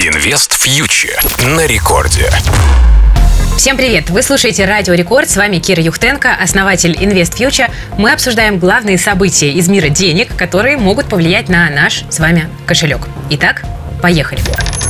Инвест фьючер на рекорде. Всем привет! Вы слушаете Радио Рекорд. С вами Кира Юхтенко, основатель Invest Future. Мы обсуждаем главные события из мира денег, которые могут повлиять на наш с вами кошелек. Итак, поехали.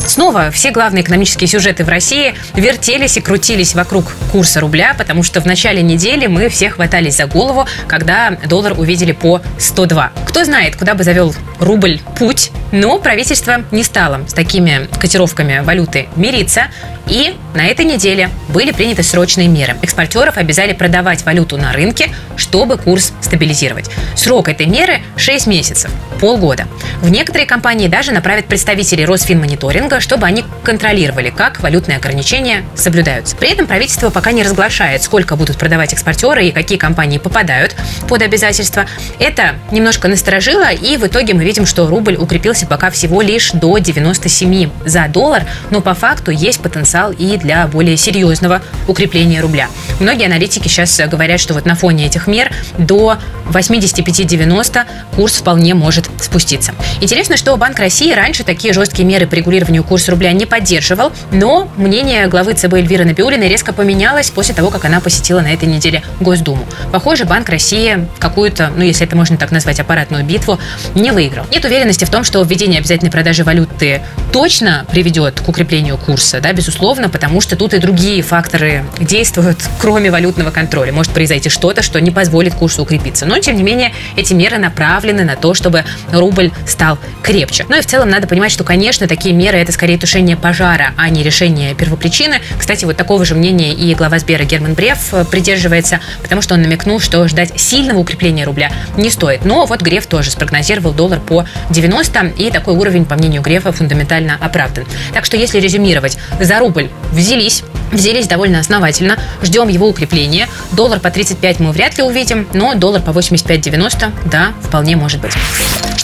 Снова все главные экономические сюжеты в России вертелись и крутились вокруг курса рубля, потому что в начале недели мы все хватались за голову, когда доллар увидели по 102. Кто знает, куда бы завел рубль путь, но правительство не стало с такими котировками валюты мириться, и на этой неделе были приняты срочные меры. Экспортеров обязали продавать валюту на рынке, чтобы курс стабилизировать. Срок этой меры 6 месяцев, полгода. В некоторые компании даже направят представителей Росфинмониторинга, чтобы они контролировали, как валютные ограничения соблюдаются. При этом правительство пока не разглашает, сколько будут продавать экспортеры и какие компании попадают под обязательства. Это немножко насторожило, и в итоге мы видим, что рубль укрепился пока всего лишь до 97 за доллар, но по факту есть потенциал и для более серьезного укрепления рубля. Многие аналитики сейчас говорят, что вот на фоне этих мер до 85-90 курс вполне может спуститься. Интересно, что Банк России раньше такие жесткие меры по регулированию курса рубля не поддерживал, но мнение главы ЦБ Эльвиры Набиулиной резко поменялось после того, как она посетила на этой неделе Госдуму. Похоже, Банк России какую-то, ну если это можно так назвать, аппаратную битву не выиграл. Нет уверенности в том, что введение обязательной продажи валюты точно приведет к укреплению курса, да, безусловно, потому что тут и другие факторы действуют, кроме валютного контроля. Может произойти что-то, что не позволит курсу укрепиться. Но, тем не менее, эти меры направлены на то, чтобы рубль стал крепче. Ну и в целом надо понимать, что, конечно, такие меры это скорее тушение пожара, а не решение первопричины. Кстати, вот такого же мнения и глава Сбера Герман Бреф придерживается, потому что он намекнул, что ждать сильного укрепления рубля не стоит. Но вот Греф тоже спрогнозировал доллар по 90, и такой уровень, по мнению Грефа, фундаментально оправдан. Так что, если резюмировать, за рубль взялись, взялись довольно основательно, ждем его укрепления. Доллар по 35 мы вряд ли увидим, но доллар по 85-90, да, вполне может быть.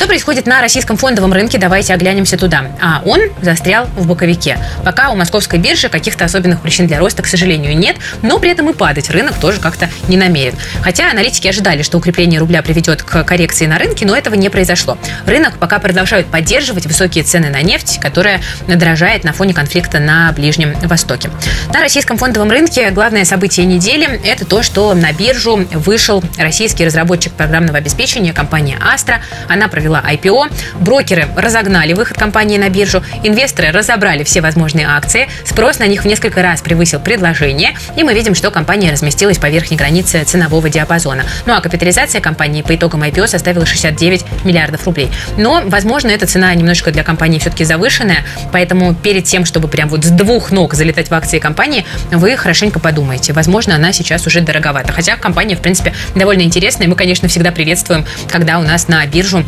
Что происходит на российском фондовом рынке? Давайте оглянемся туда. А он застрял в боковике. Пока у московской биржи каких-то особенных причин для роста, к сожалению, нет, но при этом и падать рынок тоже как-то не намерен. Хотя аналитики ожидали, что укрепление рубля приведет к коррекции на рынке, но этого не произошло. Рынок пока продолжают поддерживать высокие цены на нефть, которая дорожает на фоне конфликта на Ближнем Востоке. На российском фондовом рынке главное событие недели – это то, что на биржу вышел российский разработчик программного обеспечения компания Astra. Она провела провела IPO. Брокеры разогнали выход компании на биржу. Инвесторы разобрали все возможные акции. Спрос на них в несколько раз превысил предложение. И мы видим, что компания разместилась по верхней границе ценового диапазона. Ну а капитализация компании по итогам IPO составила 69 миллиардов рублей. Но, возможно, эта цена немножко для компании все-таки завышенная. Поэтому перед тем, чтобы прям вот с двух ног залетать в акции компании, вы хорошенько подумайте. Возможно, она сейчас уже дороговата. Хотя компания, в принципе, довольно интересная. Мы, конечно, всегда приветствуем, когда у нас на биржу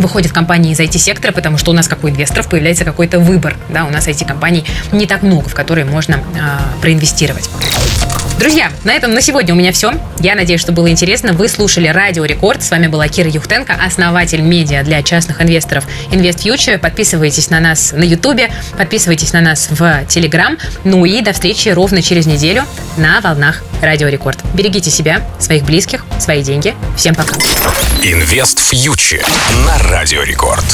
выходят компании из IT-сектора, потому что у нас, как у инвесторов, появляется какой-то выбор. Да, у нас IT-компаний не так много, в которые можно а, проинвестировать. Друзья, на этом на сегодня у меня все. Я надеюсь, что было интересно. Вы слушали Радио Рекорд. С вами была Кира Юхтенко, основатель медиа для частных инвесторов InvestFuture. Подписывайтесь на нас на Ютубе, подписывайтесь на нас в Телеграм. Ну и до встречи ровно через неделю на волнах Радио Рекорд. Берегите себя, своих близких, свои деньги. Всем пока. InvestFuture на Радио Рекорд.